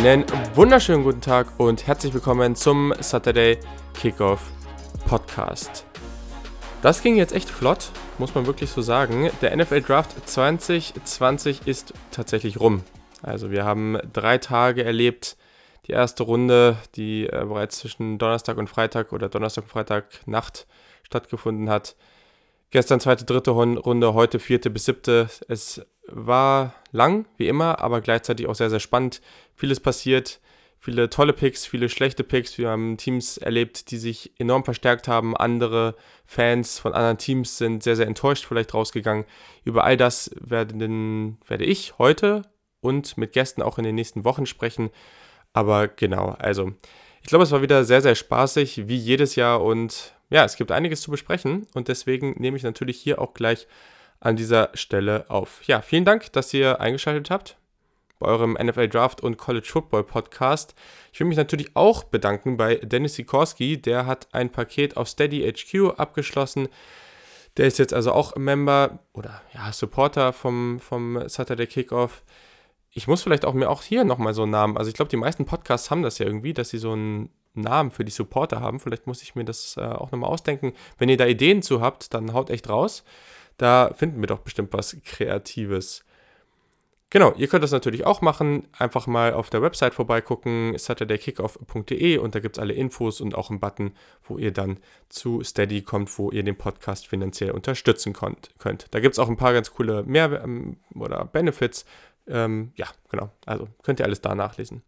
Einen wunderschönen guten Tag und herzlich willkommen zum Saturday Kickoff Podcast. Das ging jetzt echt flott, muss man wirklich so sagen. Der NFL Draft 2020 ist tatsächlich rum. Also wir haben drei Tage erlebt. Die erste Runde, die äh, bereits zwischen Donnerstag und Freitag oder Donnerstag und Freitag Nacht stattgefunden hat. Gestern zweite, dritte Runde, heute vierte bis siebte. Es war lang, wie immer, aber gleichzeitig auch sehr, sehr spannend. Vieles passiert, viele tolle Picks, viele schlechte Picks. Wir haben Teams erlebt, die sich enorm verstärkt haben. Andere Fans von anderen Teams sind sehr, sehr enttäuscht vielleicht rausgegangen. Über all das werden, werde ich heute und mit Gästen auch in den nächsten Wochen sprechen. Aber genau, also ich glaube, es war wieder sehr, sehr spaßig, wie jedes Jahr. Und ja, es gibt einiges zu besprechen. Und deswegen nehme ich natürlich hier auch gleich an dieser Stelle auf. Ja, vielen Dank, dass ihr eingeschaltet habt bei eurem NFL Draft und College Football Podcast. Ich will mich natürlich auch bedanken bei Dennis Sikorski, der hat ein Paket auf Steady HQ abgeschlossen. Der ist jetzt also auch Member oder ja, Supporter vom, vom Saturday Kickoff. Ich muss vielleicht auch mir auch hier nochmal so einen Namen, also ich glaube, die meisten Podcasts haben das ja irgendwie, dass sie so einen Namen für die Supporter haben. Vielleicht muss ich mir das äh, auch nochmal ausdenken. Wenn ihr da Ideen zu habt, dann haut echt raus. Da finden wir doch bestimmt was Kreatives. Genau, ihr könnt das natürlich auch machen. Einfach mal auf der Website vorbeigucken, saturdaykickoff.de und da gibt es alle Infos und auch einen Button, wo ihr dann zu Steady kommt, wo ihr den Podcast finanziell unterstützen könnt. Da gibt es auch ein paar ganz coole Mehr- ähm, oder Benefits. Ähm, ja, genau. Also könnt ihr alles da nachlesen.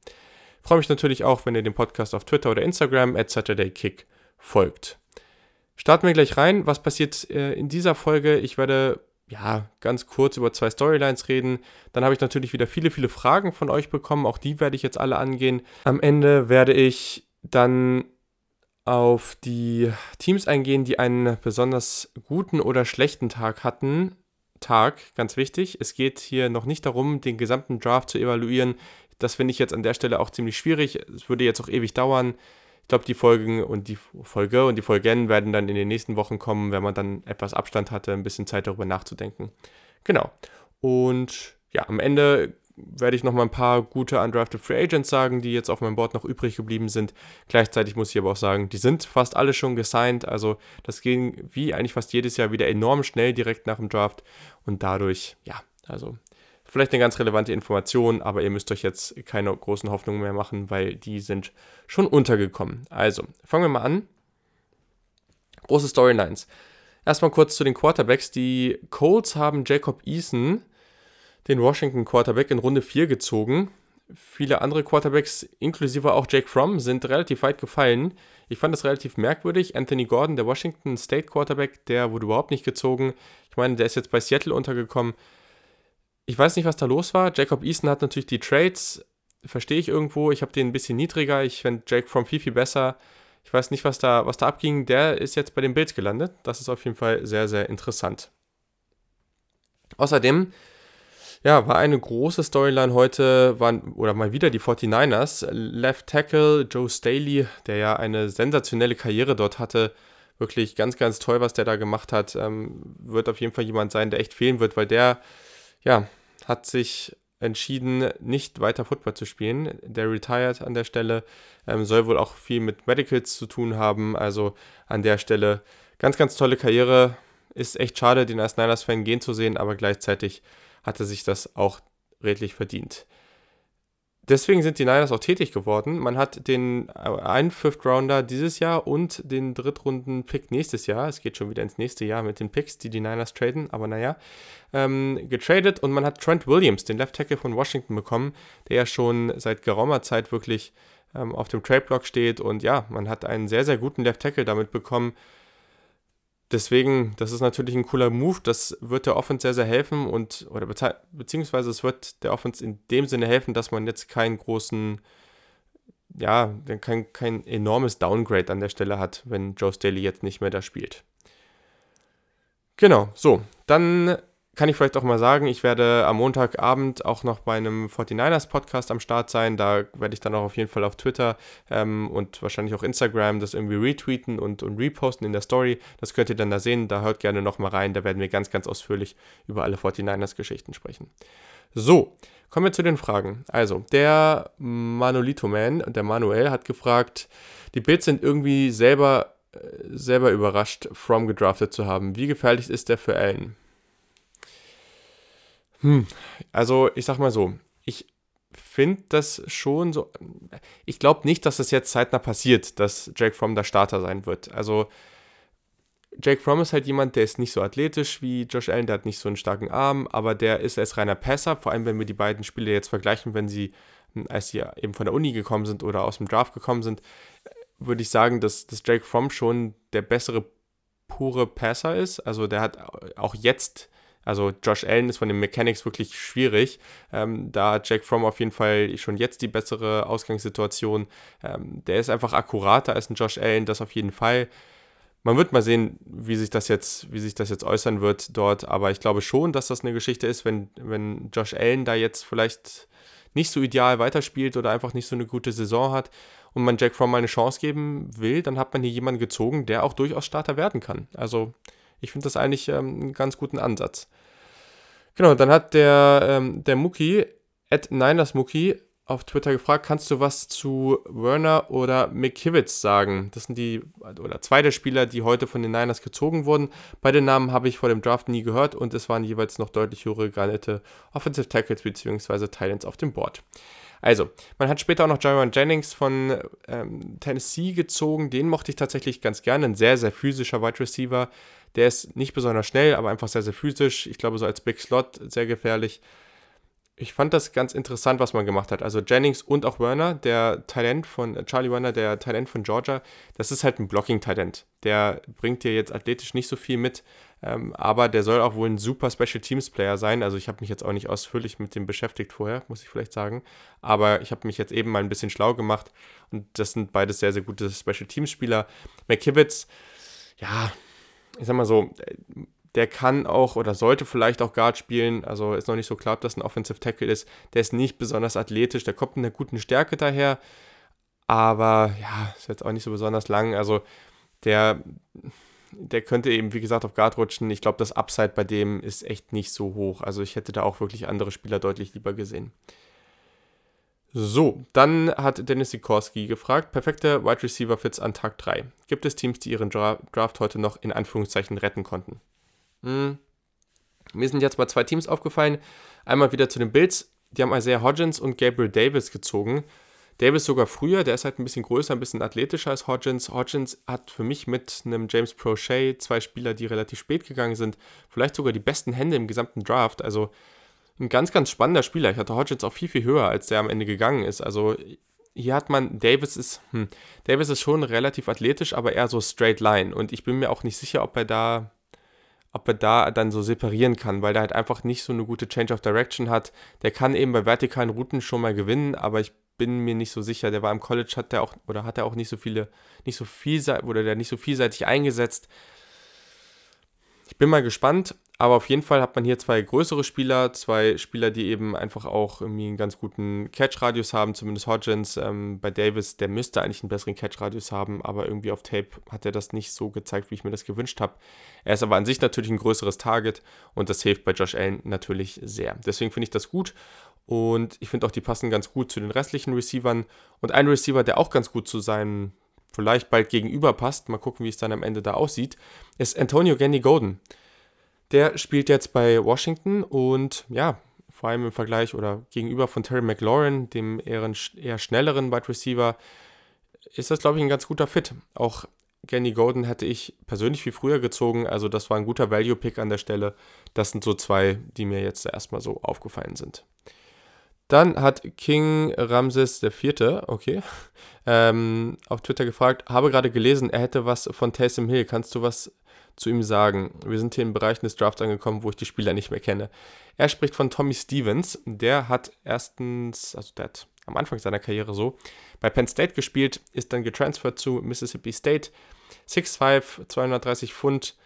Freue mich natürlich auch, wenn ihr dem Podcast auf Twitter oder Instagram at SaturdayKick folgt. Starten wir gleich rein. Was passiert äh, in dieser Folge? Ich werde ja ganz kurz über zwei Storylines reden. Dann habe ich natürlich wieder viele, viele Fragen von euch bekommen. Auch die werde ich jetzt alle angehen. Am Ende werde ich dann auf die Teams eingehen, die einen besonders guten oder schlechten Tag hatten. Tag, ganz wichtig. Es geht hier noch nicht darum, den gesamten Draft zu evaluieren. Das finde ich jetzt an der Stelle auch ziemlich schwierig. Es würde jetzt auch ewig dauern. Ich glaube, die Folgen und die Folge und die Folgen werden dann in den nächsten Wochen kommen, wenn man dann etwas Abstand hatte, ein bisschen Zeit darüber nachzudenken. Genau. Und ja, am Ende werde ich noch mal ein paar gute Undrafted Free Agents sagen, die jetzt auf meinem Board noch übrig geblieben sind. Gleichzeitig muss ich aber auch sagen, die sind fast alle schon gesigned. Also das ging wie eigentlich fast jedes Jahr wieder enorm schnell direkt nach dem Draft. Und dadurch, ja, also Vielleicht eine ganz relevante Information, aber ihr müsst euch jetzt keine großen Hoffnungen mehr machen, weil die sind schon untergekommen. Also, fangen wir mal an. Große Storylines. Erstmal kurz zu den Quarterbacks. Die Colts haben Jacob Eason, den Washington Quarterback, in Runde 4 gezogen. Viele andere Quarterbacks, inklusive auch Jake Fromm, sind relativ weit gefallen. Ich fand das relativ merkwürdig. Anthony Gordon, der Washington State Quarterback, der wurde überhaupt nicht gezogen. Ich meine, der ist jetzt bei Seattle untergekommen ich weiß nicht, was da los war. Jacob Easton hat natürlich die Trades, verstehe ich irgendwo. Ich habe den ein bisschen niedriger. Ich finde Jake from viel, viel besser. Ich weiß nicht, was da, was da abging. Der ist jetzt bei den Bills gelandet. Das ist auf jeden Fall sehr, sehr interessant. Außerdem, ja, war eine große Storyline heute, waren, oder mal wieder die 49ers. Left Tackle Joe Staley, der ja eine sensationelle Karriere dort hatte, wirklich ganz, ganz toll, was der da gemacht hat, ähm, wird auf jeden Fall jemand sein, der echt fehlen wird, weil der ja, hat sich entschieden, nicht weiter Football zu spielen. Der retired an der Stelle, ähm, soll wohl auch viel mit Medicals zu tun haben. Also an der Stelle ganz, ganz tolle Karriere. Ist echt schade, den als Niners-Fan gehen zu sehen, aber gleichzeitig hat er sich das auch redlich verdient deswegen sind die Niners auch tätig geworden. Man hat den äh, einen Fifth Rounder dieses Jahr und den Drittrunden-Pick nächstes Jahr. Es geht schon wieder ins nächste Jahr mit den Picks, die die Niners traden, aber naja, ähm, getradet und man hat Trent Williams, den Left Tackle von Washington, bekommen, der ja schon seit geraumer Zeit wirklich ähm, auf dem Trade-Block steht und ja, man hat einen sehr, sehr guten Left Tackle damit bekommen deswegen, das ist natürlich ein cooler Move. Das wird der Offense sehr, sehr helfen und, oder beziehungsweise es wird der Offense in dem Sinne helfen, dass man jetzt keinen großen, ja, kein, kein enormes Downgrade an der Stelle hat, wenn Joe Staley jetzt nicht mehr da spielt. Genau, so, dann kann ich vielleicht auch mal sagen, ich werde am Montagabend auch noch bei einem 49ers Podcast am Start sein. Da werde ich dann auch auf jeden Fall auf Twitter ähm, und wahrscheinlich auch Instagram das irgendwie retweeten und, und reposten in der Story. Das könnt ihr dann da sehen. Da hört gerne nochmal rein. Da werden wir ganz, ganz ausführlich über alle 49ers Geschichten sprechen. So, kommen wir zu den Fragen. Also, der Manolito Man, der Manuel, hat gefragt, die Bills sind irgendwie selber, äh, selber überrascht, From gedraftet zu haben. Wie gefährlich ist der für Allen? Hm, also ich sag mal so, ich finde das schon so. Ich glaube nicht, dass das jetzt zeitnah passiert, dass Jake Fromm der Starter sein wird. Also Jake Fromm ist halt jemand, der ist nicht so athletisch wie Josh Allen, der hat nicht so einen starken Arm, aber der ist als reiner Passer, vor allem wenn wir die beiden Spiele jetzt vergleichen, wenn sie, als sie eben von der Uni gekommen sind oder aus dem Draft gekommen sind, würde ich sagen, dass, dass Jake Fromm schon der bessere pure Passer ist. Also der hat auch jetzt also Josh Allen ist von den Mechanics wirklich schwierig. Ähm, da hat Jack Fromm auf jeden Fall schon jetzt die bessere Ausgangssituation. Ähm, der ist einfach akkurater als ein Josh Allen, das auf jeden Fall. Man wird mal sehen, wie sich das jetzt, wie sich das jetzt äußern wird dort. Aber ich glaube schon, dass das eine Geschichte ist, wenn, wenn Josh Allen da jetzt vielleicht nicht so ideal weiterspielt oder einfach nicht so eine gute Saison hat und man Jack Fromm mal eine Chance geben will, dann hat man hier jemanden gezogen, der auch durchaus Starter werden kann. Also ich finde das eigentlich ähm, einen ganz guten Ansatz. Genau, dann hat der, ähm, der Muki, at Niners Muki, auf Twitter gefragt, kannst du was zu Werner oder McKivitz sagen? Das sind die, oder zwei der Spieler, die heute von den Niners gezogen wurden. Beide Namen habe ich vor dem Draft nie gehört und es waren jeweils noch deutlich höhere Granite Offensive Tackles bzw. Titans auf dem Board. Also, man hat später auch noch Jaron Jennings von ähm, Tennessee gezogen. Den mochte ich tatsächlich ganz gerne. Ein sehr, sehr physischer Wide Receiver. Der ist nicht besonders schnell, aber einfach sehr, sehr physisch. Ich glaube, so als Big Slot sehr gefährlich. Ich fand das ganz interessant, was man gemacht hat. Also Jennings und auch Werner, der Talent von äh, Charlie Werner, der Talent von Georgia, das ist halt ein Blocking-Talent. Der bringt dir jetzt athletisch nicht so viel mit, ähm, aber der soll auch wohl ein super Special Teams Player sein. Also ich habe mich jetzt auch nicht ausführlich mit dem beschäftigt vorher, muss ich vielleicht sagen. Aber ich habe mich jetzt eben mal ein bisschen schlau gemacht und das sind beides sehr, sehr gute Special Teams Spieler. McKibbitz, ja, ich sag mal so, der kann auch oder sollte vielleicht auch Guard spielen. Also ist noch nicht so klar, ob das ein Offensive Tackle ist. Der ist nicht besonders athletisch, der kommt mit einer guten Stärke daher. Aber ja, ist jetzt auch nicht so besonders lang. Also der, der könnte eben, wie gesagt, auf Guard rutschen. Ich glaube, das Upside bei dem ist echt nicht so hoch. Also ich hätte da auch wirklich andere Spieler deutlich lieber gesehen. So, dann hat Dennis Sikorski gefragt, perfekte Wide Receiver Fits an Tag 3. Gibt es Teams, die ihren Draft heute noch in Anführungszeichen retten konnten? Hm. Mir sind jetzt mal zwei Teams aufgefallen. Einmal wieder zu den Bills. Die haben Isaiah Hodgins und Gabriel Davis gezogen. Davis sogar früher, der ist halt ein bisschen größer, ein bisschen athletischer als Hodgins. Hodgins hat für mich mit einem James Prochet zwei Spieler, die relativ spät gegangen sind, vielleicht sogar die besten Hände im gesamten Draft. Also ein ganz, ganz spannender Spieler. Ich hatte Hodgins auch viel, viel höher, als der am Ende gegangen ist. Also hier hat man, Davis ist, hm, Davis ist schon relativ athletisch, aber eher so straight line. Und ich bin mir auch nicht sicher, ob er da, ob er da dann so separieren kann, weil er halt einfach nicht so eine gute Change of Direction hat. Der kann eben bei vertikalen Routen schon mal gewinnen, aber ich bin mir nicht so sicher. Der war im College, hat der auch, oder hat er auch nicht so viele, nicht so vielseitig, oder der nicht so vielseitig eingesetzt. Ich bin mal gespannt, aber auf jeden Fall hat man hier zwei größere Spieler, zwei Spieler, die eben einfach auch irgendwie einen ganz guten Catch-Radius haben, zumindest Hodgins. Ähm, bei Davis, der müsste eigentlich einen besseren Catch-Radius haben, aber irgendwie auf Tape hat er das nicht so gezeigt, wie ich mir das gewünscht habe. Er ist aber an sich natürlich ein größeres Target und das hilft bei Josh Allen natürlich sehr. Deswegen finde ich das gut und ich finde auch, die passen ganz gut zu den restlichen Receivern. Und ein Receiver, der auch ganz gut zu seinen vielleicht bald gegenüber passt, mal gucken, wie es dann am Ende da aussieht, ist Antonio Gandy Golden. Der spielt jetzt bei Washington und ja, vor allem im Vergleich oder gegenüber von Terry McLaurin, dem eher, eher schnelleren Wide Receiver, ist das, glaube ich, ein ganz guter Fit. Auch Gandy Golden hätte ich persönlich viel früher gezogen, also das war ein guter Value-Pick an der Stelle. Das sind so zwei, die mir jetzt erstmal so aufgefallen sind. Dann hat King Ramses IV, okay, ähm, auf Twitter gefragt, habe gerade gelesen, er hätte was von Taysom Hill. Kannst du was zu ihm sagen. Wir sind hier in Bereichen des Drafts angekommen, wo ich die Spieler nicht mehr kenne. Er spricht von Tommy Stevens. Der hat erstens, also der hat am Anfang seiner Karriere so, bei Penn State gespielt, ist dann getransfert zu Mississippi State. 6'5, 230 Pfund,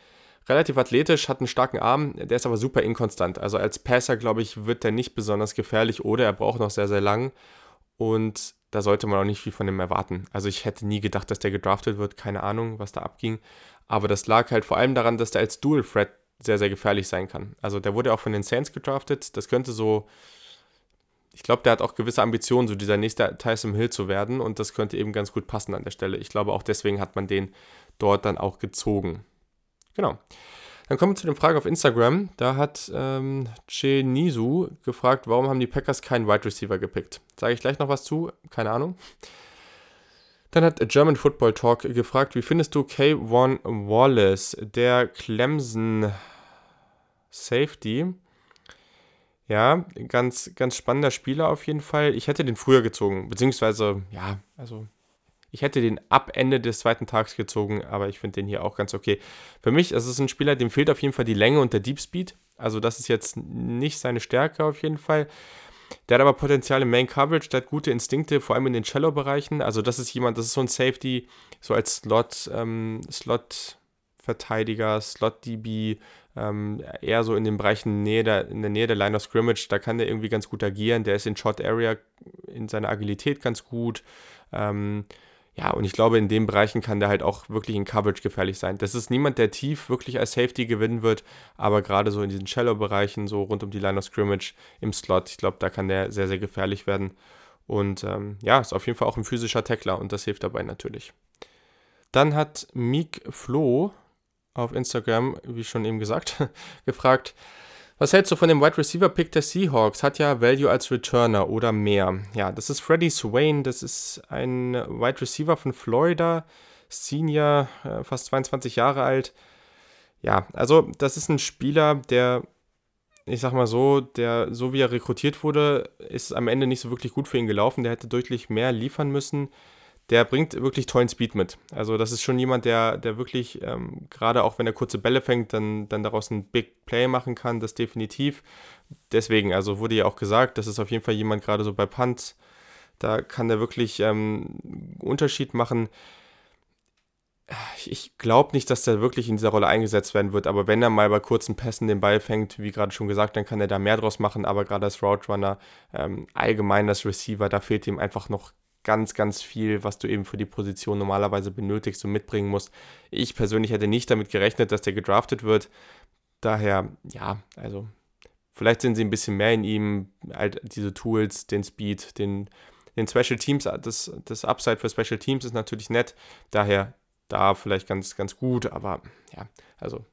relativ athletisch, hat einen starken Arm, der ist aber super inkonstant. Also als Passer, glaube ich, wird der nicht besonders gefährlich oder er braucht noch sehr, sehr lang. Und da sollte man auch nicht viel von ihm erwarten. Also ich hätte nie gedacht, dass der gedraftet wird, keine Ahnung, was da abging. Aber das lag halt vor allem daran, dass der als Dual Threat sehr, sehr gefährlich sein kann. Also der wurde auch von den Saints gedraftet. Das könnte so, ich glaube, der hat auch gewisse Ambitionen, so dieser nächste Tyson Hill zu werden. Und das könnte eben ganz gut passen an der Stelle. Ich glaube, auch deswegen hat man den dort dann auch gezogen. Genau. Dann kommen wir zu den Fragen auf Instagram. Da hat ähm, Che Nisu gefragt, warum haben die Packers keinen Wide Receiver gepickt. Sage ich gleich noch was zu, keine Ahnung. Dann hat German Football Talk gefragt, wie findest du K1 Wallace, der Clemson Safety? Ja, ganz, ganz spannender Spieler auf jeden Fall. Ich hätte den früher gezogen, beziehungsweise, ja, also ich hätte den ab Ende des zweiten Tags gezogen, aber ich finde den hier auch ganz okay. Für mich ist es ein Spieler, dem fehlt auf jeden Fall die Länge und der Deep Speed. Also das ist jetzt nicht seine Stärke auf jeden Fall. Der hat aber Potenzial im Main Coverage, der hat gute Instinkte, vor allem in den Shallow-Bereichen. Also das ist jemand, das ist so ein Safety, so als Slot, ähm, Slot-Verteidiger, Slot-DB, ähm, eher so in den Bereichen Nähe der, in der Nähe der Line of Scrimmage. Da kann der irgendwie ganz gut agieren. Der ist in Short Area in seiner Agilität ganz gut. Ähm, ja, und ich glaube, in den Bereichen kann der halt auch wirklich in Coverage gefährlich sein. Das ist niemand, der tief wirklich als Safety gewinnen wird, aber gerade so in diesen Shallow-Bereichen, so rund um die Line of Scrimmage im Slot, ich glaube, da kann der sehr, sehr gefährlich werden. Und ähm, ja, ist auf jeden Fall auch ein physischer Tackler und das hilft dabei natürlich. Dann hat Meek Flo auf Instagram, wie schon eben gesagt, gefragt, was hältst du von dem Wide Receiver Pick der Seahawks? Hat ja Value als Returner oder mehr. Ja, das ist Freddie Swain. Das ist ein Wide Receiver von Florida. Senior, äh, fast 22 Jahre alt. Ja, also das ist ein Spieler, der, ich sag mal so, der, so wie er rekrutiert wurde, ist am Ende nicht so wirklich gut für ihn gelaufen. Der hätte deutlich mehr liefern müssen der bringt wirklich tollen Speed mit. Also das ist schon jemand, der, der wirklich, ähm, gerade auch wenn er kurze Bälle fängt, dann, dann daraus ein Big Play machen kann, das definitiv. Deswegen, also wurde ja auch gesagt, das ist auf jeden Fall jemand, gerade so bei Punts, da kann der wirklich ähm, Unterschied machen. Ich glaube nicht, dass der wirklich in dieser Rolle eingesetzt werden wird, aber wenn er mal bei kurzen Pässen den Ball fängt, wie gerade schon gesagt, dann kann er da mehr draus machen, aber gerade als Route Runner, ähm, allgemein als Receiver, da fehlt ihm einfach noch ganz, ganz viel, was du eben für die Position normalerweise benötigst und mitbringen musst. Ich persönlich hätte nicht damit gerechnet, dass der gedraftet wird. Daher, ja, also vielleicht sind sie ein bisschen mehr in ihm, halt diese Tools, den Speed, den, den Special Teams, das, das Upside für Special Teams ist natürlich nett. Daher da vielleicht ganz, ganz gut, aber ja, also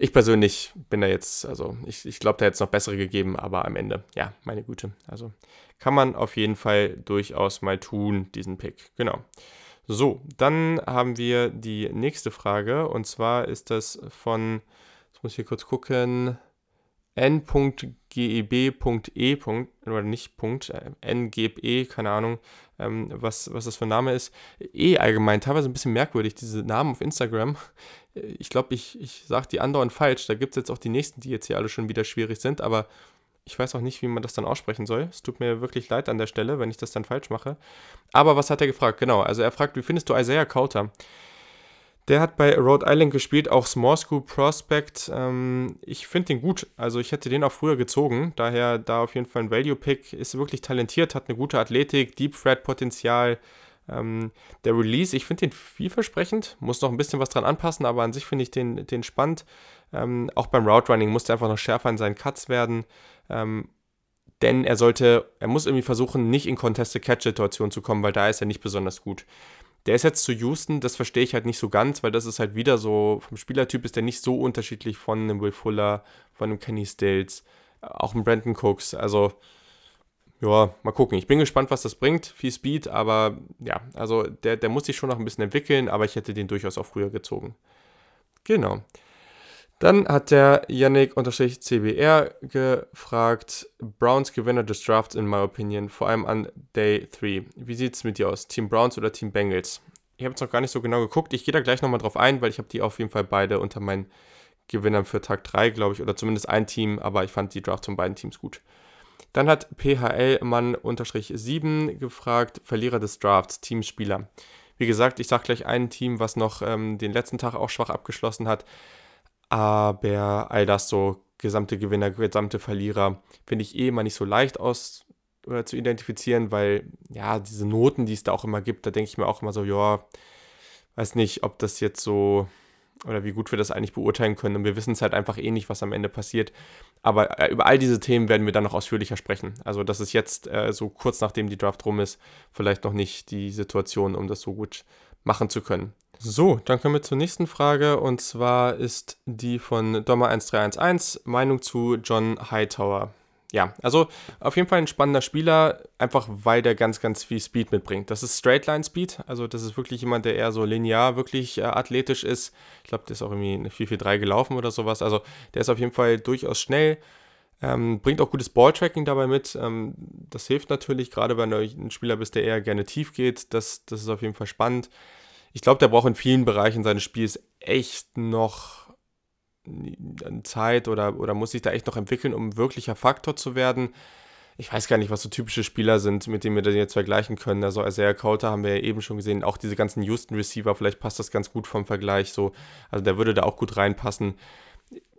ich persönlich bin da jetzt, also ich, ich glaube, da hätte es noch bessere gegeben, aber am Ende, ja, meine Güte. Also kann man auf jeden Fall durchaus mal tun, diesen Pick. Genau. So, dann haben wir die nächste Frage und zwar ist das von, jetzt muss ich hier kurz gucken, n.geb.e. oder nicht Punkt, äh, ngebe, keine Ahnung, ähm, was, was das für ein Name ist. E allgemein, teilweise ein bisschen merkwürdig, diese Namen auf Instagram. Ich glaube, ich, ich sage die andauernd falsch. Da gibt es jetzt auch die nächsten, die jetzt hier alle schon wieder schwierig sind, aber ich weiß auch nicht, wie man das dann aussprechen soll. Es tut mir wirklich leid an der Stelle, wenn ich das dann falsch mache. Aber was hat er gefragt? Genau, also er fragt, wie findest du Isaiah Coulter? Der hat bei Rhode Island gespielt, auch Small School Prospect. Ähm, ich finde den gut. Also ich hätte den auch früher gezogen. Daher da auf jeden Fall ein Value Pick. Ist wirklich talentiert, hat eine gute Athletik, Deep Threat Potenzial. Ähm, der Release, ich finde den vielversprechend. Muss noch ein bisschen was dran anpassen, aber an sich finde ich den, den spannend. Ähm, auch beim Route Running muss er einfach noch schärfer in seinen Cuts werden. Ähm, denn er sollte, er muss irgendwie versuchen, nicht in Contested Catch-Situationen zu kommen, weil da ist er nicht besonders gut. Der ist jetzt zu Houston, das verstehe ich halt nicht so ganz, weil das ist halt wieder so, vom Spielertyp ist der nicht so unterschiedlich von einem Will Fuller, von einem Kenny Stills, auch einem Brandon Cooks. Also, ja, mal gucken. Ich bin gespannt, was das bringt. Viel Speed, aber ja, also der, der muss sich schon noch ein bisschen entwickeln, aber ich hätte den durchaus auch früher gezogen. Genau. Dann hat der Yannick-CBR gefragt, Browns Gewinner des Drafts in my opinion, vor allem an Day 3. Wie sieht es mit dir aus? Team Browns oder Team Bengals? Ich habe jetzt noch gar nicht so genau geguckt. Ich gehe da gleich nochmal drauf ein, weil ich habe die auf jeden Fall beide unter meinen Gewinnern für Tag 3, glaube ich, oder zumindest ein Team, aber ich fand die Drafts von beiden Teams gut. Dann hat PHL-Mann-7 gefragt, Verlierer des Drafts, Teamspieler. Wie gesagt, ich sage gleich ein Team, was noch ähm, den letzten Tag auch schwach abgeschlossen hat. Aber all das so, gesamte Gewinner, gesamte Verlierer, finde ich eh immer nicht so leicht aus oder zu identifizieren, weil ja, diese Noten, die es da auch immer gibt, da denke ich mir auch immer so, ja, weiß nicht, ob das jetzt so oder wie gut wir das eigentlich beurteilen können. Und wir wissen es halt einfach eh nicht, was am Ende passiert. Aber äh, über all diese Themen werden wir dann noch ausführlicher sprechen. Also das ist jetzt äh, so kurz nachdem die Draft rum ist, vielleicht noch nicht die Situation, um das so gut machen zu können. So, dann kommen wir zur nächsten Frage und zwar ist die von Dommer1311 Meinung zu John Hightower ja, also auf jeden Fall ein spannender Spieler, einfach weil der ganz, ganz viel Speed mitbringt. Das ist Straightline Speed, also das ist wirklich jemand, der eher so linear wirklich äh, athletisch ist. Ich glaube, der ist auch irgendwie eine 4-4-3 gelaufen oder sowas. Also der ist auf jeden Fall durchaus schnell, ähm, bringt auch gutes Balltracking dabei mit. Ähm, das hilft natürlich, gerade wenn du ein Spieler bist, der eher gerne tief geht. Das, das ist auf jeden Fall spannend. Ich glaube, der braucht in vielen Bereichen seines Spiels echt noch Zeit oder, oder muss sich da echt noch entwickeln, um wirklicher Faktor zu werden. Ich weiß gar nicht, was so typische Spieler sind, mit denen wir den jetzt vergleichen können. Also Isaiah Coulter haben wir ja eben schon gesehen, auch diese ganzen Houston Receiver, vielleicht passt das ganz gut vom Vergleich so. Also der würde da auch gut reinpassen.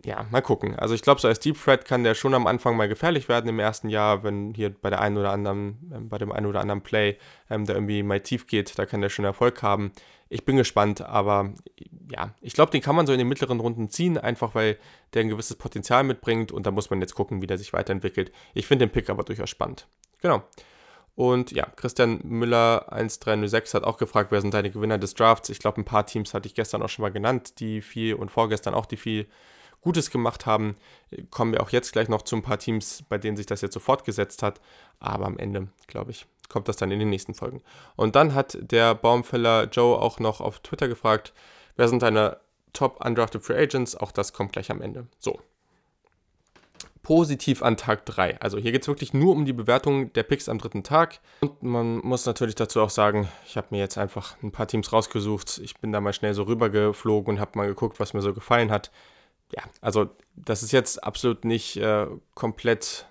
Ja, mal gucken. Also ich glaube, so als Deep Threat kann der schon am Anfang mal gefährlich werden im ersten Jahr, wenn hier bei der einen oder anderen, ähm, bei dem einen oder anderen Play ähm, da irgendwie mal tief geht, da kann der schon Erfolg haben. Ich bin gespannt, aber ja, ich glaube, den kann man so in den mittleren Runden ziehen, einfach weil der ein gewisses Potenzial mitbringt und da muss man jetzt gucken, wie der sich weiterentwickelt. Ich finde den Pick aber durchaus spannend. Genau. Und ja, Christian Müller 1306 hat auch gefragt, wer sind deine Gewinner des Drafts? Ich glaube, ein paar Teams hatte ich gestern auch schon mal genannt, die viel und vorgestern auch die viel Gutes gemacht haben. Kommen wir auch jetzt gleich noch zu ein paar Teams, bei denen sich das jetzt so fortgesetzt hat. Aber am Ende, glaube ich, kommt das dann in den nächsten Folgen. Und dann hat der Baumfäller Joe auch noch auf Twitter gefragt, wer sind deine Top Undrafted Free Agents? Auch das kommt gleich am Ende. So. Positiv an Tag 3. Also hier geht es wirklich nur um die Bewertung der Picks am dritten Tag. Und man muss natürlich dazu auch sagen, ich habe mir jetzt einfach ein paar Teams rausgesucht. Ich bin da mal schnell so rübergeflogen und habe mal geguckt, was mir so gefallen hat. Ja, also das ist jetzt absolut nicht äh, komplett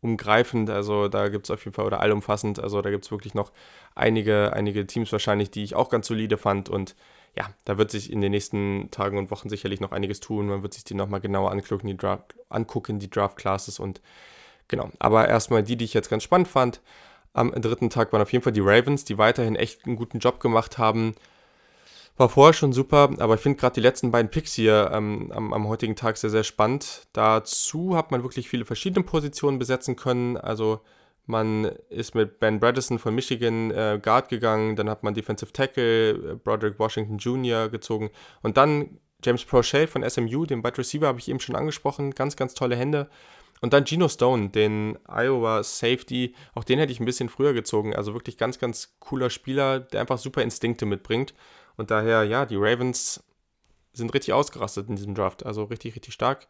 umgreifend, also da gibt es auf jeden Fall, oder allumfassend, also da gibt es wirklich noch einige, einige Teams wahrscheinlich, die ich auch ganz solide fand. Und ja, da wird sich in den nächsten Tagen und Wochen sicherlich noch einiges tun, man wird sich die nochmal genauer angucken, die Draft, angucken, die Draft Classes und genau, aber erstmal die, die ich jetzt ganz spannend fand, am dritten Tag waren auf jeden Fall die Ravens, die weiterhin echt einen guten Job gemacht haben, war vorher schon super, aber ich finde gerade die letzten beiden Picks hier ähm, am, am, heutigen Tag sehr, sehr spannend. Dazu hat man wirklich viele verschiedene Positionen besetzen können. Also man ist mit Ben Bradison von Michigan äh, Guard gegangen, dann hat man Defensive Tackle, äh, Broderick Washington Jr. gezogen und dann James Prochet von SMU, den Wide Receiver habe ich eben schon angesprochen, ganz, ganz tolle Hände. Und dann Geno Stone, den Iowa Safety, auch den hätte ich ein bisschen früher gezogen. Also wirklich ganz, ganz cooler Spieler, der einfach super Instinkte mitbringt. Und daher, ja, die Ravens sind richtig ausgerastet in diesem Draft. Also richtig, richtig stark.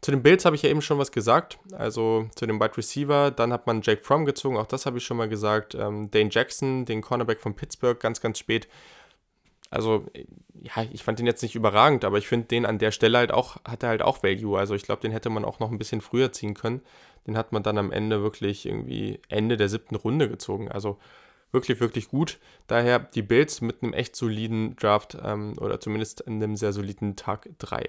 Zu den Bills habe ich ja eben schon was gesagt. Also zu dem Wide Receiver. Dann hat man Jake Fromm gezogen. Auch das habe ich schon mal gesagt. Ähm, Dane Jackson, den Cornerback von Pittsburgh, ganz, ganz spät. Also, ja, ich fand den jetzt nicht überragend, aber ich finde den an der Stelle halt auch, hat er halt auch Value. Also ich glaube, den hätte man auch noch ein bisschen früher ziehen können. Den hat man dann am Ende wirklich irgendwie Ende der siebten Runde gezogen. Also wirklich, wirklich gut. Daher die Bills mit einem echt soliden Draft ähm, oder zumindest in einem sehr soliden Tag 3.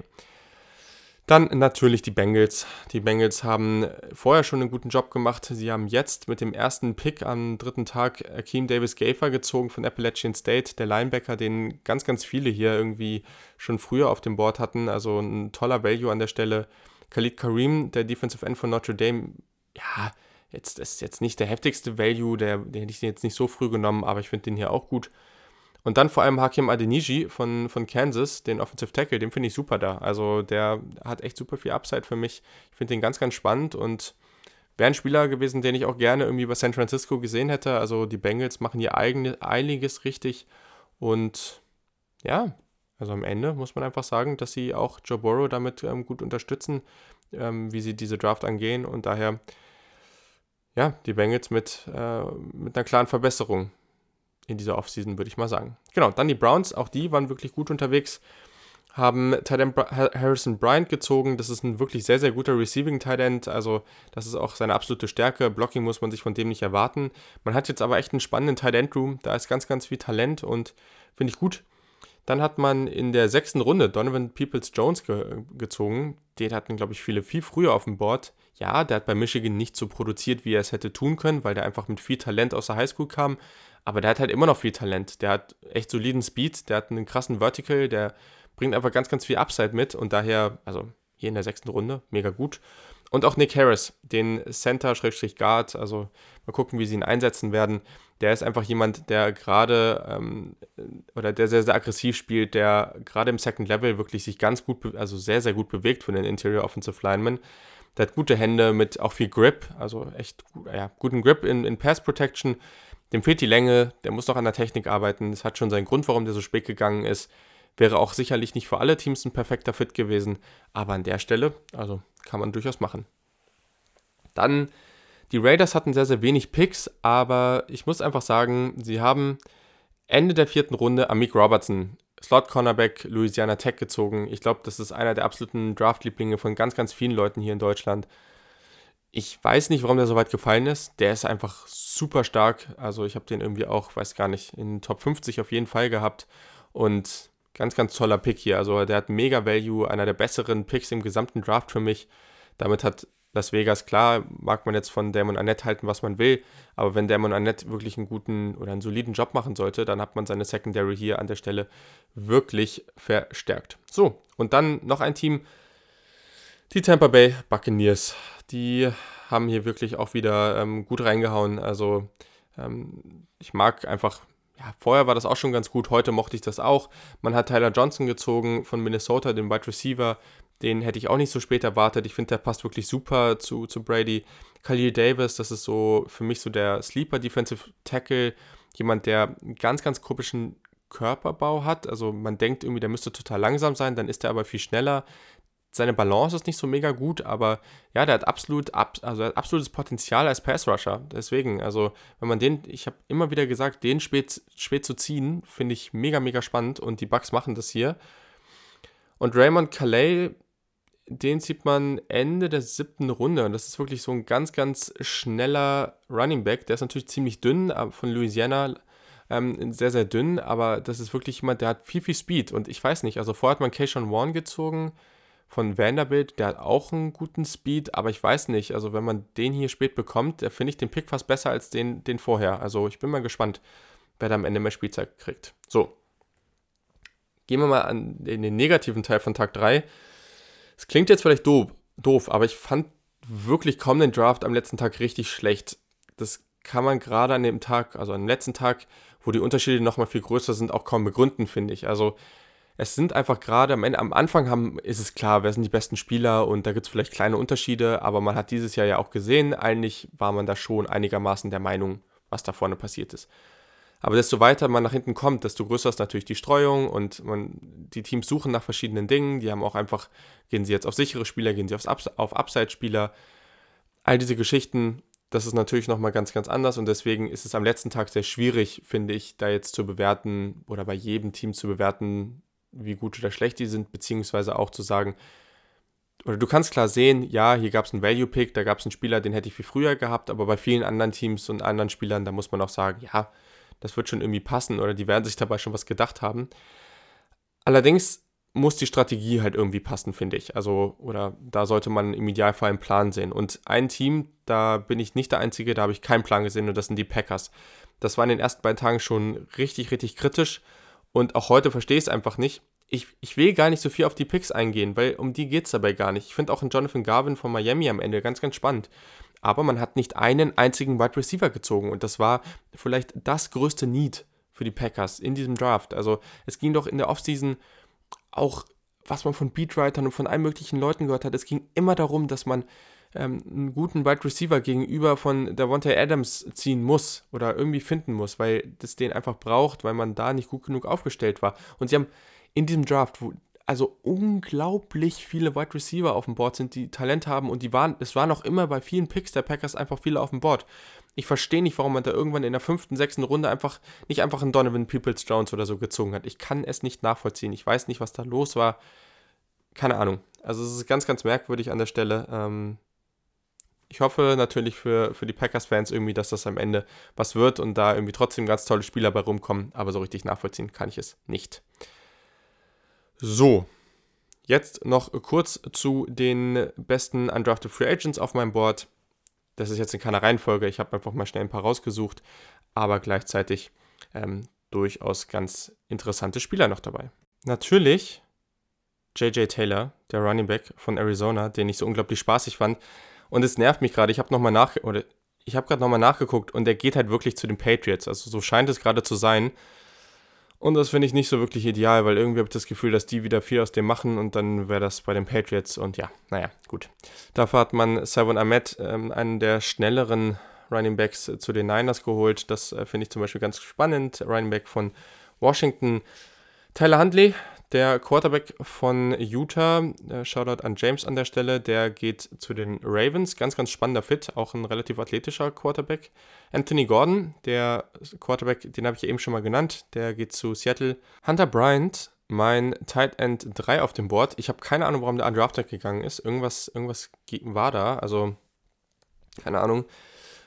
Dann natürlich die Bengals. Die Bengals haben vorher schon einen guten Job gemacht. Sie haben jetzt mit dem ersten Pick am dritten Tag Akeem Davis Gafer gezogen von Appalachian State, der Linebacker, den ganz, ganz viele hier irgendwie schon früher auf dem Board hatten. Also ein toller Value an der Stelle. Khalid Kareem, der Defensive End von Notre Dame, ja, Jetzt ist jetzt nicht der heftigste Value, der, den hätte ich jetzt nicht so früh genommen, aber ich finde den hier auch gut. Und dann vor allem Hakim Adeniji von, von Kansas, den Offensive Tackle, den finde ich super da. Also der hat echt super viel Upside für mich. Ich finde den ganz, ganz spannend und wäre ein Spieler gewesen, den ich auch gerne irgendwie bei San Francisco gesehen hätte. Also die Bengals machen hier einiges richtig und ja, also am Ende muss man einfach sagen, dass sie auch Joe Burrow damit ähm, gut unterstützen, ähm, wie sie diese Draft angehen und daher ja, die Bengals mit, äh, mit einer klaren Verbesserung in dieser Offseason, würde ich mal sagen. Genau, dann die Browns, auch die waren wirklich gut unterwegs, haben Tight Harrison Bryant gezogen. Das ist ein wirklich sehr, sehr guter Receiving Tight. Also, das ist auch seine absolute Stärke. Blocking muss man sich von dem nicht erwarten. Man hat jetzt aber echt einen spannenden Tight End Room. Da ist ganz, ganz viel Talent und finde ich gut. Dann hat man in der sechsten Runde Donovan Peoples-Jones ge gezogen. Den hatten, glaube ich, viele viel früher auf dem Board. Ja, der hat bei Michigan nicht so produziert, wie er es hätte tun können, weil der einfach mit viel Talent aus der Highschool kam. Aber der hat halt immer noch viel Talent. Der hat echt soliden Speed, der hat einen krassen Vertical, der bringt einfach ganz, ganz viel Upside mit und daher, also hier in der sechsten Runde, mega gut. Und auch Nick Harris, den Center-Guard, also mal gucken, wie sie ihn einsetzen werden. Der ist einfach jemand, der gerade ähm, oder der sehr, sehr aggressiv spielt, der gerade im Second Level wirklich sich ganz gut, also sehr, sehr gut bewegt von den Interior Offensive Linemen. Der hat gute Hände mit auch viel Grip, also echt ja, guten Grip in, in Pass Protection. Dem fehlt die Länge, der muss noch an der Technik arbeiten. Das hat schon seinen Grund, warum der so spät gegangen ist. Wäre auch sicherlich nicht für alle Teams ein perfekter Fit gewesen, aber an der Stelle, also kann man durchaus machen. Dann, die Raiders hatten sehr, sehr wenig Picks, aber ich muss einfach sagen, sie haben Ende der vierten Runde Amik Robertson, Slot Cornerback Louisiana Tech gezogen. Ich glaube, das ist einer der absoluten Draft-Lieblinge von ganz, ganz vielen Leuten hier in Deutschland. Ich weiß nicht, warum der so weit gefallen ist. Der ist einfach super stark. Also ich habe den irgendwie auch, weiß gar nicht, in Top 50 auf jeden Fall gehabt. Und Ganz, ganz toller Pick hier. Also der hat mega Value, einer der besseren Picks im gesamten Draft für mich. Damit hat Las Vegas, klar, mag man jetzt von Damon Annette halten, was man will, aber wenn Damon Annette wirklich einen guten oder einen soliden Job machen sollte, dann hat man seine Secondary hier an der Stelle wirklich verstärkt. So, und dann noch ein Team, die Tampa Bay Buccaneers. Die haben hier wirklich auch wieder ähm, gut reingehauen. Also ähm, ich mag einfach ja, vorher war das auch schon ganz gut, heute mochte ich das auch. Man hat Tyler Johnson gezogen von Minnesota, den Wide Receiver. Den hätte ich auch nicht so spät erwartet. Ich finde, der passt wirklich super zu, zu Brady. Khalil Davis, das ist so für mich so der Sleeper Defensive Tackle. Jemand, der einen ganz, ganz komischen Körperbau hat. Also man denkt irgendwie, der müsste total langsam sein, dann ist er aber viel schneller seine Balance ist nicht so mega gut, aber ja, der hat absolut, also hat absolutes Potenzial als Pass-Rusher. Deswegen, also wenn man den, ich habe immer wieder gesagt, den spät, spät zu ziehen, finde ich mega, mega spannend und die Bucks machen das hier. Und Raymond Calais, den sieht man Ende der siebten Runde und das ist wirklich so ein ganz, ganz schneller Running Back. Der ist natürlich ziemlich dünn, von Louisiana ähm, sehr, sehr dünn, aber das ist wirklich jemand, der hat viel, viel Speed und ich weiß nicht, also vorher hat man Keishon Warren gezogen, von Vanderbilt, der hat auch einen guten Speed, aber ich weiß nicht, also wenn man den hier spät bekommt, finde ich den Pick fast besser als den, den vorher. Also ich bin mal gespannt, wer da am Ende mehr Spielzeit kriegt. So. Gehen wir mal an, in den negativen Teil von Tag 3. Es klingt jetzt vielleicht doof, doof, aber ich fand wirklich kaum den Draft am letzten Tag richtig schlecht. Das kann man gerade an dem Tag, also am letzten Tag, wo die Unterschiede nochmal viel größer sind, auch kaum begründen, finde ich. Also es sind einfach gerade am Ende, am Anfang haben, ist es klar, wer sind die besten Spieler und da gibt es vielleicht kleine Unterschiede, aber man hat dieses Jahr ja auch gesehen, eigentlich war man da schon einigermaßen der Meinung, was da vorne passiert ist. Aber desto weiter man nach hinten kommt, desto größer ist natürlich die Streuung und man, die Teams suchen nach verschiedenen Dingen. Die haben auch einfach, gehen sie jetzt auf sichere Spieler, gehen sie aufs auf Upside-Spieler. All diese Geschichten, das ist natürlich nochmal ganz, ganz anders und deswegen ist es am letzten Tag sehr schwierig, finde ich, da jetzt zu bewerten oder bei jedem Team zu bewerten, wie gut oder schlecht die sind, beziehungsweise auch zu sagen, oder du kannst klar sehen, ja, hier gab es einen Value-Pick, da gab es einen Spieler, den hätte ich viel früher gehabt, aber bei vielen anderen Teams und anderen Spielern, da muss man auch sagen, ja, das wird schon irgendwie passen oder die werden sich dabei schon was gedacht haben. Allerdings muss die Strategie halt irgendwie passen, finde ich. Also, oder da sollte man im Idealfall einen Plan sehen. Und ein Team, da bin ich nicht der Einzige, da habe ich keinen Plan gesehen und das sind die Packers. Das war in den ersten beiden Tagen schon richtig, richtig kritisch. Und auch heute verstehe ich es einfach nicht. Ich, ich will gar nicht so viel auf die Picks eingehen, weil um die geht es dabei gar nicht. Ich finde auch einen Jonathan Garvin von Miami am Ende ganz, ganz spannend. Aber man hat nicht einen einzigen Wide Receiver gezogen und das war vielleicht das größte Need für die Packers in diesem Draft. Also es ging doch in der Offseason auch, was man von Beatwritern und von allen möglichen Leuten gehört hat, es ging immer darum, dass man ähm, einen guten Wide Receiver gegenüber von Davante Adams ziehen muss oder irgendwie finden muss, weil das den einfach braucht, weil man da nicht gut genug aufgestellt war. Und sie haben in diesem Draft, wo also unglaublich viele Wide Receiver auf dem Board sind, die Talent haben und die waren, es waren auch immer bei vielen Picks der Packers einfach viele auf dem Board. Ich verstehe nicht, warum man da irgendwann in der fünften, sechsten Runde einfach nicht einfach einen Donovan Peoples Jones oder so gezogen hat. Ich kann es nicht nachvollziehen. Ich weiß nicht, was da los war. Keine Ahnung. Also es ist ganz, ganz merkwürdig an der Stelle. Ähm, ich hoffe natürlich für, für die Packers-Fans irgendwie, dass das am Ende was wird und da irgendwie trotzdem ganz tolle Spieler bei rumkommen, aber so richtig nachvollziehen kann ich es nicht. So, jetzt noch kurz zu den besten Undrafted Free Agents auf meinem Board. Das ist jetzt in keiner Reihenfolge, ich habe einfach mal schnell ein paar rausgesucht, aber gleichzeitig ähm, durchaus ganz interessante Spieler noch dabei. Natürlich JJ Taylor, der Running Back von Arizona, den ich so unglaublich spaßig fand. Und es nervt mich gerade. Ich habe nochmal nach oder ich habe gerade nochmal nachgeguckt und der geht halt wirklich zu den Patriots. Also so scheint es gerade zu sein. Und das finde ich nicht so wirklich ideal, weil irgendwie habe ich das Gefühl, dass die wieder viel aus dem machen und dann wäre das bei den Patriots. Und ja, naja, gut. Dafür hat man Savon Ahmed, ähm, einen der schnelleren Running Backs, äh, zu den Niners geholt. Das äh, finde ich zum Beispiel ganz spannend. Running Back von Washington. Tyler Huntley, der Quarterback von Utah, äh, Shoutout an James an der Stelle, der geht zu den Ravens. Ganz, ganz spannender Fit, auch ein relativ athletischer Quarterback. Anthony Gordon, der Quarterback, den habe ich eben schon mal genannt, der geht zu Seattle. Hunter Bryant, mein Tight End 3 auf dem Board. Ich habe keine Ahnung, warum der undrafted gegangen ist. Irgendwas, irgendwas war da, also keine Ahnung.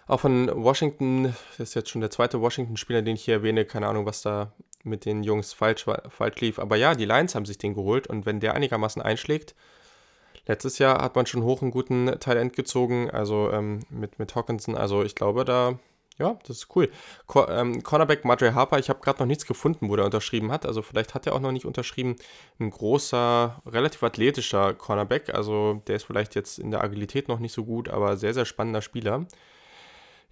Auch von Washington, das ist jetzt schon der zweite Washington-Spieler, den ich hier erwähne. Keine Ahnung, was da mit den Jungs falsch, falsch lief. Aber ja, die Lions haben sich den geholt und wenn der einigermaßen einschlägt, letztes Jahr hat man schon hoch einen guten Talent gezogen, also ähm, mit, mit Hawkinson. Also ich glaube, da, ja, das ist cool. Co ähm, Cornerback Madre Harper, ich habe gerade noch nichts gefunden, wo der unterschrieben hat. Also vielleicht hat er auch noch nicht unterschrieben. Ein großer, relativ athletischer Cornerback. Also der ist vielleicht jetzt in der Agilität noch nicht so gut, aber sehr, sehr spannender Spieler.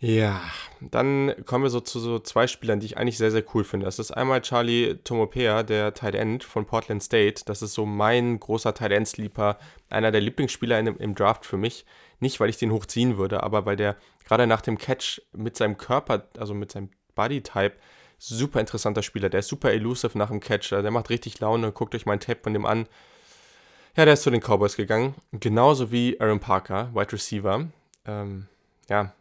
Ja, dann kommen wir so zu so zwei Spielern, die ich eigentlich sehr, sehr cool finde. Das ist einmal Charlie Tomopea, der Tight End von Portland State. Das ist so mein großer Tight End Sleeper, einer der Lieblingsspieler in, im Draft für mich. Nicht, weil ich den hochziehen würde, aber weil der gerade nach dem Catch mit seinem Körper, also mit seinem Body-Type, super interessanter Spieler. Der ist super elusive nach dem Catch. Der macht richtig Laune. Guckt euch meinen Tape von dem an. Ja, der ist zu den Cowboys gegangen. Genauso wie Aaron Parker, Wide Receiver. Ähm, ja,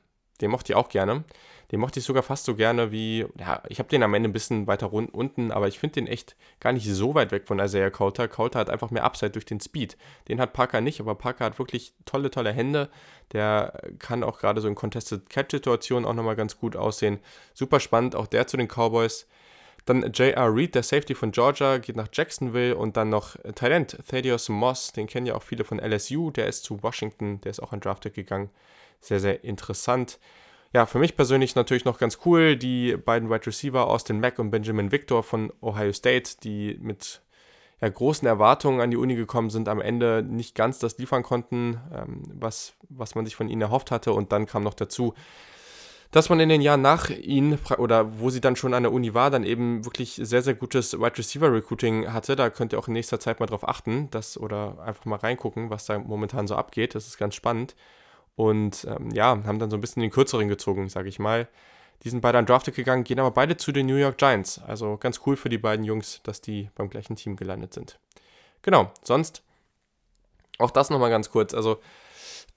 den mochte ich auch gerne. Den mochte ich sogar fast so gerne wie, ja, ich habe den am Ende ein bisschen weiter unten, aber ich finde den echt gar nicht so weit weg von Isaiah Coulter. Coulter hat einfach mehr Upside durch den Speed. Den hat Parker nicht, aber Parker hat wirklich tolle, tolle Hände. Der kann auch gerade so in Contested Catch-Situationen auch nochmal ganz gut aussehen. Super spannend, auch der zu den Cowboys. Dann J.R. Reed, der Safety von Georgia, geht nach Jacksonville und dann noch Talent, Thaddeus Moss, den kennen ja auch viele von LSU, der ist zu Washington, der ist auch an Drafted gegangen sehr, sehr interessant. Ja, für mich persönlich natürlich noch ganz cool, die beiden Wide Receiver Austin Mack und Benjamin Victor von Ohio State, die mit ja, großen Erwartungen an die Uni gekommen sind, am Ende nicht ganz das liefern konnten, ähm, was, was man sich von ihnen erhofft hatte. Und dann kam noch dazu, dass man in den Jahren nach ihnen oder wo sie dann schon an der Uni war, dann eben wirklich sehr, sehr gutes Wide Receiver Recruiting hatte. Da könnt ihr auch in nächster Zeit mal drauf achten, dass, oder einfach mal reingucken, was da momentan so abgeht. Das ist ganz spannend. Und ähm, ja, haben dann so ein bisschen den kürzeren gezogen, sage ich mal. Die sind beide an Drafted gegangen, gehen aber beide zu den New York Giants. Also ganz cool für die beiden Jungs, dass die beim gleichen Team gelandet sind. Genau, sonst auch das nochmal ganz kurz. Also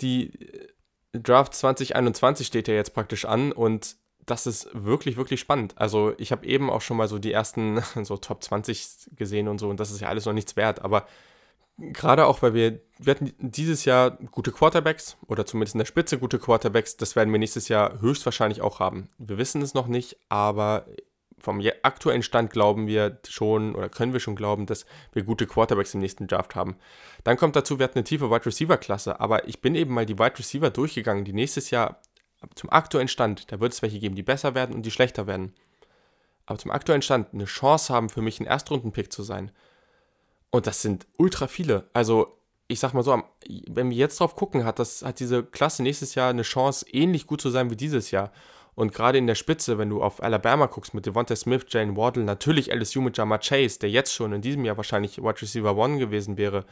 die äh, Draft 2021 steht ja jetzt praktisch an und das ist wirklich, wirklich spannend. Also ich habe eben auch schon mal so die ersten so Top 20 gesehen und so und das ist ja alles noch nichts wert, aber gerade auch, weil wir, wir hatten dieses Jahr gute Quarterbacks oder zumindest in der Spitze gute Quarterbacks. Das werden wir nächstes Jahr höchstwahrscheinlich auch haben. Wir wissen es noch nicht, aber vom aktuellen Stand glauben wir schon oder können wir schon glauben, dass wir gute Quarterbacks im nächsten Draft haben. Dann kommt dazu, wir hatten eine tiefe Wide Receiver Klasse, aber ich bin eben mal die Wide Receiver durchgegangen, die nächstes Jahr zum aktuellen Stand, da wird es welche geben, die besser werden und die schlechter werden. Aber zum aktuellen Stand eine Chance haben, für mich ein Erstrundenpick zu sein. Und das sind ultra viele. Also, ich sag mal so, wenn wir jetzt drauf gucken, hat, das, hat diese Klasse nächstes Jahr eine Chance, ähnlich gut zu sein wie dieses Jahr. Und gerade in der Spitze, wenn du auf Alabama guckst mit Devonta Smith, Jane Waddle, natürlich LSU mit Jama Chase, der jetzt schon in diesem Jahr wahrscheinlich Wide Receiver One gewesen wäre,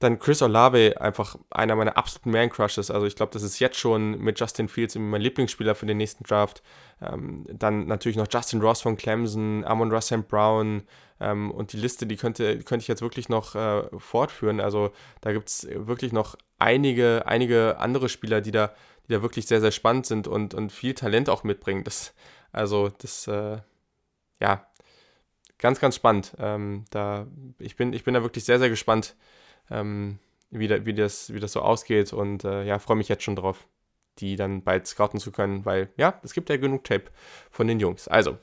dann Chris Olave, einfach einer meiner absoluten Man-Crushes. Also ich glaube, das ist jetzt schon mit Justin Fields mein Lieblingsspieler für den nächsten Draft. Ähm, dann natürlich noch Justin Ross von Clemson, Amon Russell Brown ähm, und die Liste, die könnte, könnte ich jetzt wirklich noch äh, fortführen. Also da gibt es wirklich noch einige, einige andere Spieler, die da, die da wirklich sehr, sehr spannend sind und, und viel Talent auch mitbringen. Das, also das, äh, ja, ganz, ganz spannend. Ähm, da, ich, bin, ich bin da wirklich sehr, sehr gespannt, ähm, wie, da, wie, das, wie das so ausgeht und äh, ja, freue mich jetzt schon drauf, die dann bald scouten zu können, weil ja, es gibt ja genug Tape von den Jungs. Also,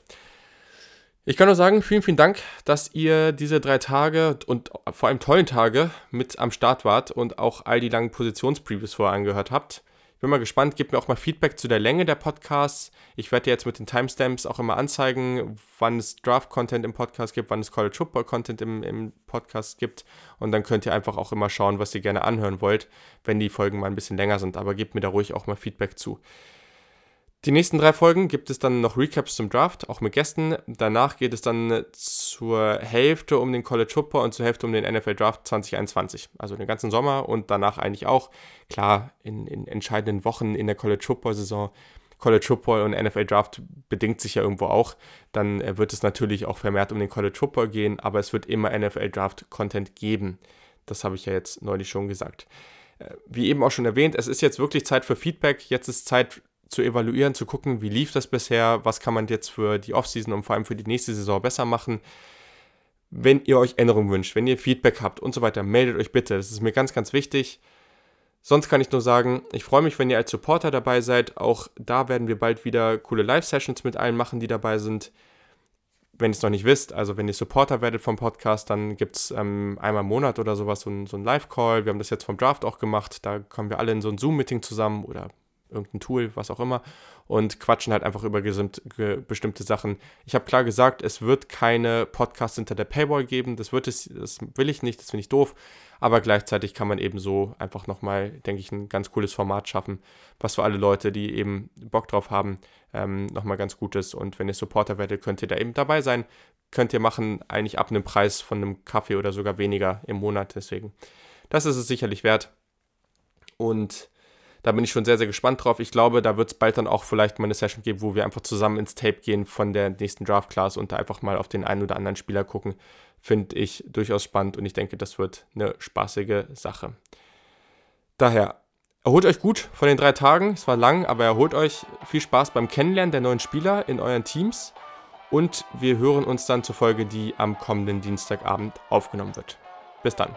Ich kann nur sagen, vielen, vielen Dank, dass ihr diese drei Tage und vor allem tollen Tage mit am Start wart und auch all die langen Positionspreviews vorher angehört habt. Ich bin mal gespannt, gebt mir auch mal Feedback zu der Länge der Podcasts. Ich werde jetzt mit den Timestamps auch immer anzeigen, wann es Draft-Content im Podcast gibt, wann es College Football-Content im, im Podcast gibt. Und dann könnt ihr einfach auch immer schauen, was ihr gerne anhören wollt, wenn die Folgen mal ein bisschen länger sind. Aber gebt mir da ruhig auch mal Feedback zu. Die nächsten drei Folgen gibt es dann noch Recaps zum Draft, auch mit Gästen. Danach geht es dann zur Hälfte um den College Football und zur Hälfte um den NFL Draft 2021. Also den ganzen Sommer und danach eigentlich auch. Klar, in, in entscheidenden Wochen in der College Football Saison. College Football und NFL Draft bedingt sich ja irgendwo auch. Dann äh, wird es natürlich auch vermehrt um den College Football gehen, aber es wird immer NFL Draft Content geben. Das habe ich ja jetzt neulich schon gesagt. Äh, wie eben auch schon erwähnt, es ist jetzt wirklich Zeit für Feedback. Jetzt ist Zeit zu evaluieren, zu gucken, wie lief das bisher, was kann man jetzt für die Offseason und vor allem für die nächste Saison besser machen. Wenn ihr euch Änderungen wünscht, wenn ihr Feedback habt und so weiter, meldet euch bitte. Das ist mir ganz, ganz wichtig. Sonst kann ich nur sagen, ich freue mich, wenn ihr als Supporter dabei seid. Auch da werden wir bald wieder coole Live-Sessions mit allen machen, die dabei sind. Wenn ihr es noch nicht wisst, also wenn ihr Supporter werdet vom Podcast, dann gibt es ähm, einmal im Monat oder sowas so ein, so ein Live-Call. Wir haben das jetzt vom Draft auch gemacht. Da kommen wir alle in so ein Zoom-Meeting zusammen oder irgendein Tool, was auch immer, und quatschen halt einfach über bestimmte Sachen. Ich habe klar gesagt, es wird keine Podcasts hinter der Paywall geben. Das wird es, das will ich nicht, das finde ich doof. Aber gleichzeitig kann man eben so einfach nochmal, denke ich, ein ganz cooles Format schaffen, was für alle Leute, die eben Bock drauf haben, ähm, nochmal ganz gut ist. Und wenn ihr Supporter werdet, könnt ihr da eben dabei sein. Könnt ihr machen, eigentlich ab einem Preis von einem Kaffee oder sogar weniger im Monat. Deswegen, das ist es sicherlich wert. Und da bin ich schon sehr, sehr gespannt drauf. Ich glaube, da wird es bald dann auch vielleicht mal eine Session geben, wo wir einfach zusammen ins Tape gehen von der nächsten Draft-Class und da einfach mal auf den einen oder anderen Spieler gucken. Finde ich durchaus spannend und ich denke, das wird eine spaßige Sache. Daher, erholt euch gut von den drei Tagen. Es war lang, aber erholt euch. Viel Spaß beim Kennenlernen der neuen Spieler in euren Teams. Und wir hören uns dann zur Folge, die am kommenden Dienstagabend aufgenommen wird. Bis dann.